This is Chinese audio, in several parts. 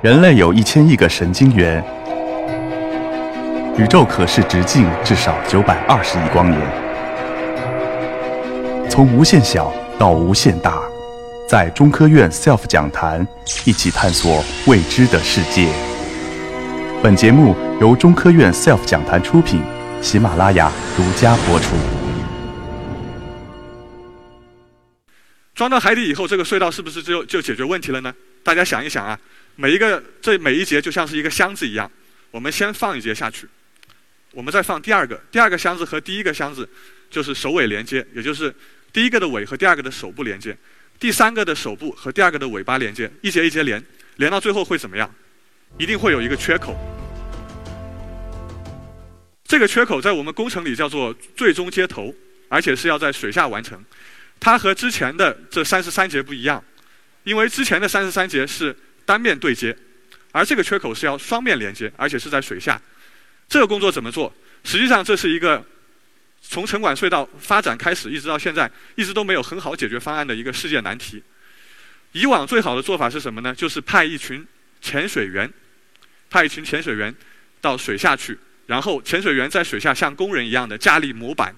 人类有一千亿个神经元，宇宙可视直径至少九百二十亿光年。从无限小到无限大，在中科院 SELF 讲坛一起探索未知的世界。本节目由中科院 SELF 讲坛出品，喜马拉雅独家播出。装到海底以后，这个隧道是不是就就解决问题了呢？大家想一想啊。每一个这每一节就像是一个箱子一样，我们先放一节下去，我们再放第二个，第二个箱子和第一个箱子就是首尾连接，也就是第一个的尾和第二个的手部连接，第三个的手部和第二个的尾巴连接，一节一节连，连到最后会怎么样？一定会有一个缺口。这个缺口在我们工程里叫做最终接头，而且是要在水下完成。它和之前的这三十三节不一样，因为之前的三十三节是。单面对接，而这个缺口是要双面连接，而且是在水下。这个工作怎么做？实际上，这是一个从城管隧道发展开始，一直到现在，一直都没有很好解决方案的一个世界难题。以往最好的做法是什么呢？就是派一群潜水员，派一群潜水员到水下去，然后潜水员在水下像工人一样的架立模板，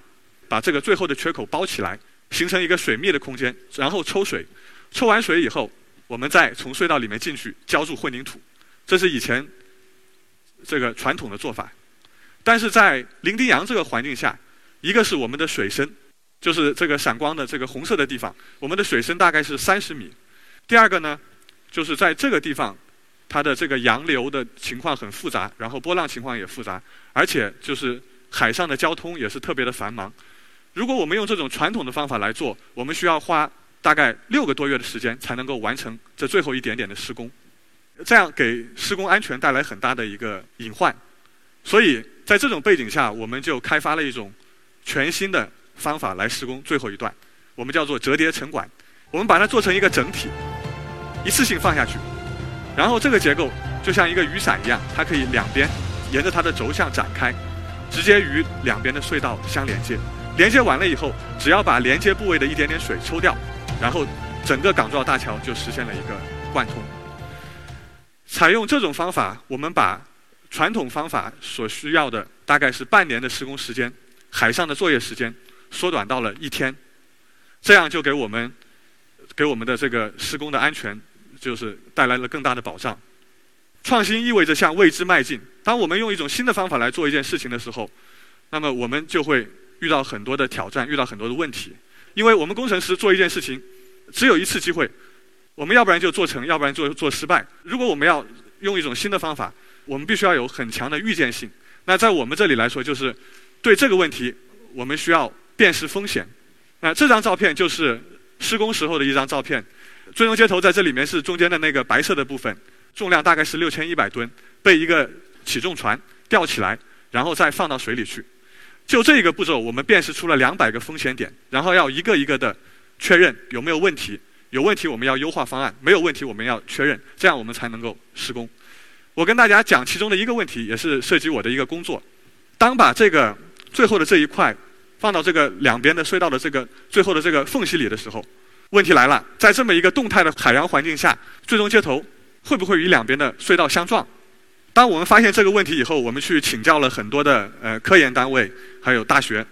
把这个最后的缺口包起来，形成一个水密的空间，然后抽水，抽完水以后。我们再从隧道里面进去浇筑混凝土，这是以前这个传统的做法。但是在伶仃洋这个环境下，一个是我们的水深，就是这个闪光的这个红色的地方，我们的水深大概是三十米。第二个呢，就是在这个地方，它的这个洋流的情况很复杂，然后波浪情况也复杂，而且就是海上的交通也是特别的繁忙。如果我们用这种传统的方法来做，我们需要花。大概六个多月的时间才能够完成这最后一点点的施工，这样给施工安全带来很大的一个隐患。所以在这种背景下，我们就开发了一种全新的方法来施工最后一段，我们叫做折叠城管。我们把它做成一个整体，一次性放下去，然后这个结构就像一个雨伞一样，它可以两边沿着它的轴向展开，直接与两边的隧道相连接。连接完了以后，只要把连接部位的一点点水抽掉。然后，整个港珠澳大桥就实现了一个贯通。采用这种方法，我们把传统方法所需要的大概是半年的施工时间，海上的作业时间缩短到了一天，这样就给我们给我们的这个施工的安全就是带来了更大的保障。创新意味着向未知迈进。当我们用一种新的方法来做一件事情的时候，那么我们就会遇到很多的挑战，遇到很多的问题。因为我们工程师做一件事情，只有一次机会，我们要不然就做成，要不然做做失败。如果我们要用一种新的方法，我们必须要有很强的预见性。那在我们这里来说，就是对这个问题，我们需要辨识风险。那这张照片就是施工时候的一张照片。最终接头在这里面是中间的那个白色的部分，重量大概是六千一百吨，被一个起重船吊起来，然后再放到水里去。就这一个步骤，我们辨识出了两百个风险点，然后要一个一个的确认有没有问题。有问题，我们要优化方案；没有问题，我们要确认，这样我们才能够施工。我跟大家讲其中的一个问题，也是涉及我的一个工作。当把这个最后的这一块放到这个两边的隧道的这个最后的这个缝隙里的时候，问题来了：在这么一个动态的海洋环境下，最终接头会不会与两边的隧道相撞？当我们发现这个问题以后，我们去请教了很多的呃科研单位，还有大学。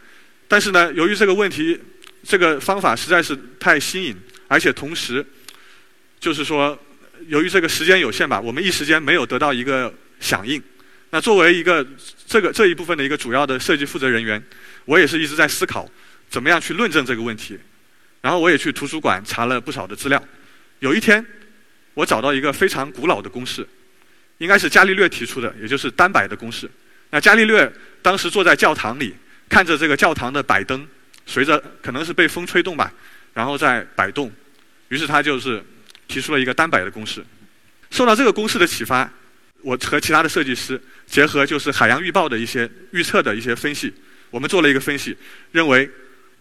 但是呢，由于这个问题，这个方法实在是太新颖，而且同时，就是说，由于这个时间有限吧，我们一时间没有得到一个响应。那作为一个这个这一部分的一个主要的设计负责人员，我也是一直在思考怎么样去论证这个问题。然后我也去图书馆查了不少的资料。有一天，我找到一个非常古老的公式。应该是伽利略提出的，也就是单摆的公式。那伽利略当时坐在教堂里，看着这个教堂的摆灯，随着可能是被风吹动吧，然后在摆动，于是他就是提出了一个单摆的公式。受到这个公式的启发，我和其他的设计师结合就是海洋预报的一些预测的一些分析，我们做了一个分析，认为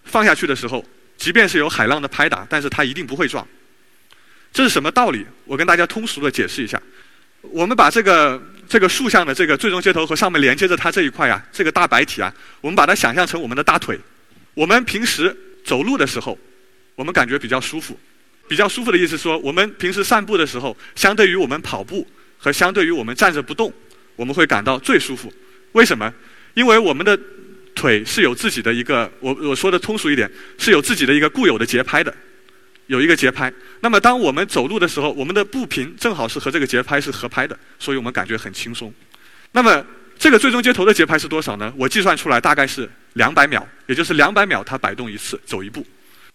放下去的时候，即便是有海浪的拍打，但是它一定不会撞。这是什么道理？我跟大家通俗的解释一下。我们把这个这个竖向的这个最终接头和上面连接着它这一块啊，这个大白体啊，我们把它想象成我们的大腿。我们平时走路的时候，我们感觉比较舒服。比较舒服的意思说，我们平时散步的时候，相对于我们跑步，和相对于我们站着不动，我们会感到最舒服。为什么？因为我们的腿是有自己的一个，我我说的通俗一点，是有自己的一个固有的节拍的，有一个节拍。那么当我们走路的时候，我们的步频正好是和这个节拍是合拍的，所以我们感觉很轻松。那么这个最终接头的节拍是多少呢？我计算出来大概是两百秒，也就是两百秒它摆动一次，走一步。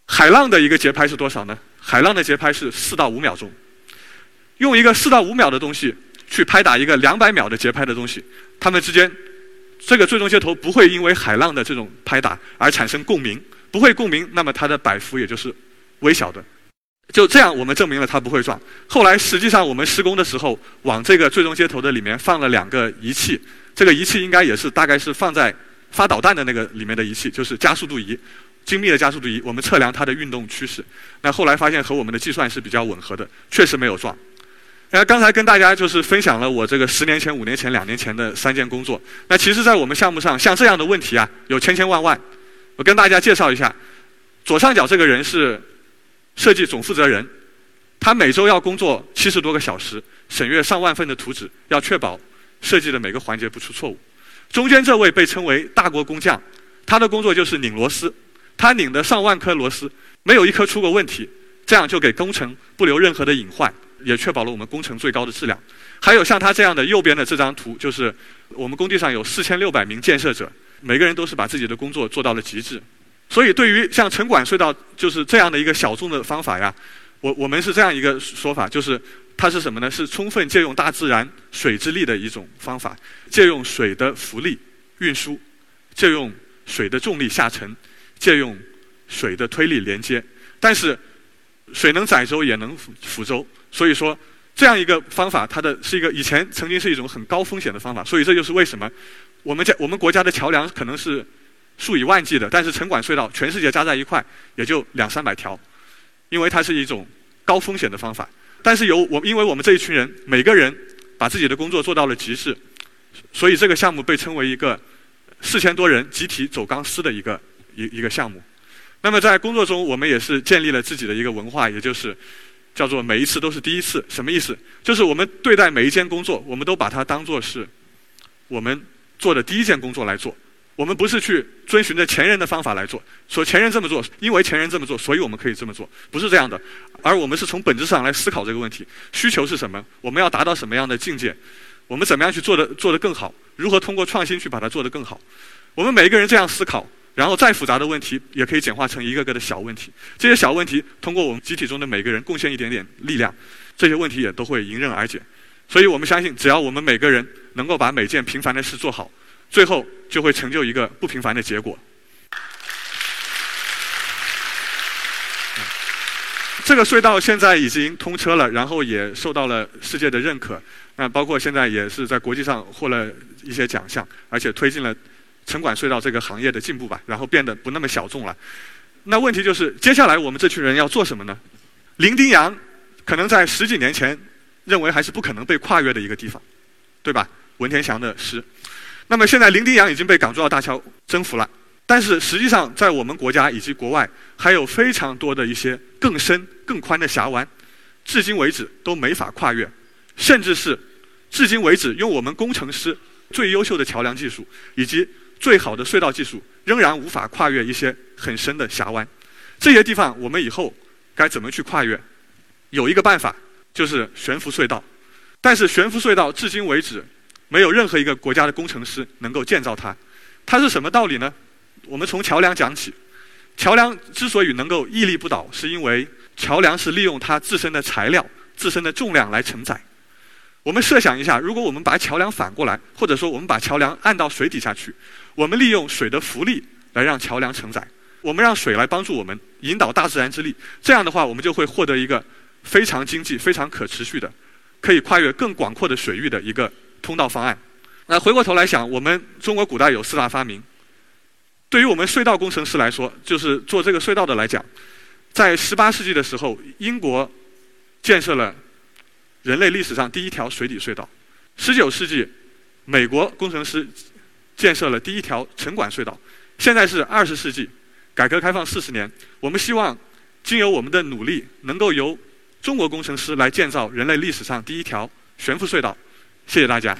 海浪的一个节拍是多少呢？海浪的节拍是四到五秒钟。用一个四到五秒的东西去拍打一个两百秒的节拍的东西，它们之间这个最终接头不会因为海浪的这种拍打而产生共鸣，不会共鸣，那么它的摆幅也就是微小的。就这样，我们证明了它不会撞。后来实际上我们施工的时候，往这个最终接头的里面放了两个仪器，这个仪器应该也是大概是放在发导弹的那个里面的仪器，就是加速度仪。精密的加速度仪，我们测量它的运动趋势。那后来发现和我们的计算是比较吻合的，确实没有撞。那刚才跟大家就是分享了我这个十年前、五年前、两年前的三件工作。那其实，在我们项目上，像这样的问题啊，有千千万万。我跟大家介绍一下，左上角这个人是设计总负责人，他每周要工作七十多个小时，审阅上万份的图纸，要确保设计的每个环节不出错误。中间这位被称为大国工匠，他的工作就是拧螺丝。他拧的上万颗螺丝，没有一颗出过问题，这样就给工程不留任何的隐患，也确保了我们工程最高的质量。还有像他这样的右边的这张图，就是我们工地上有四千六百名建设者，每个人都是把自己的工作做到了极致。所以对于像城管隧道就是这样的一个小众的方法呀，我我们是这样一个说法，就是它是什么呢？是充分借用大自然水之力的一种方法，借用水的浮力运输，借用水的重力下沉。借用水的推力连接，但是水能载舟也能覆舟，所以说这样一个方法，它的是一个以前曾经是一种很高风险的方法，所以这就是为什么我们家我们国家的桥梁可能是数以万计的，但是城管隧道全世界加在一块也就两三百条，因为它是一种高风险的方法。但是由我因为我们这一群人每个人把自己的工作做到了极致，所以这个项目被称为一个四千多人集体走钢丝的一个。一一个项目，那么在工作中，我们也是建立了自己的一个文化，也就是叫做每一次都是第一次。什么意思？就是我们对待每一件工作，我们都把它当做是我们做的第一件工作来做。我们不是去遵循着前人的方法来做，说前人这么做，因为前人这么做，所以我们可以这么做，不是这样的。而我们是从本质上来思考这个问题：需求是什么？我们要达到什么样的境界？我们怎么样去做的做得更好？如何通过创新去把它做得更好？我们每一个人这样思考。然后再复杂的问题也可以简化成一个个的小问题。这些小问题通过我们集体中的每个人贡献一点点力量，这些问题也都会迎刃而解。所以我们相信，只要我们每个人能够把每件平凡的事做好，最后就会成就一个不平凡的结果。这个隧道现在已经通车了，然后也受到了世界的认可。那包括现在也是在国际上获了一些奖项，而且推进了。城管隧道这个行业的进步吧，然后变得不那么小众了。那问题就是，接下来我们这群人要做什么呢？伶仃洋可能在十几年前认为还是不可能被跨越的一个地方，对吧？文天祥的诗。那么现在伶仃洋已经被港珠澳大桥征服了，但是实际上在我们国家以及国外还有非常多的一些更深更宽的峡湾，至今为止都没法跨越，甚至是至今为止用我们工程师最优秀的桥梁技术以及最好的隧道技术仍然无法跨越一些很深的峡湾，这些地方我们以后该怎么去跨越？有一个办法，就是悬浮隧道。但是悬浮隧道至今为止没有任何一个国家的工程师能够建造它。它是什么道理呢？我们从桥梁讲起。桥梁之所以能够屹立不倒，是因为桥梁是利用它自身的材料、自身的重量来承载。我们设想一下，如果我们把桥梁反过来，或者说我们把桥梁按到水底下去。我们利用水的浮力来让桥梁承载，我们让水来帮助我们引导大自然之力，这样的话，我们就会获得一个非常经济、非常可持续的，可以跨越更广阔的水域的一个通道方案。那回过头来想，我们中国古代有四大发明，对于我们隧道工程师来说，就是做这个隧道的来讲，在十八世纪的时候，英国建设了人类历史上第一条水底隧道；十九世纪，美国工程师。建设了第一条城管隧道，现在是二十世纪，改革开放四十年，我们希望经由我们的努力，能够由中国工程师来建造人类历史上第一条悬浮隧道。谢谢大家。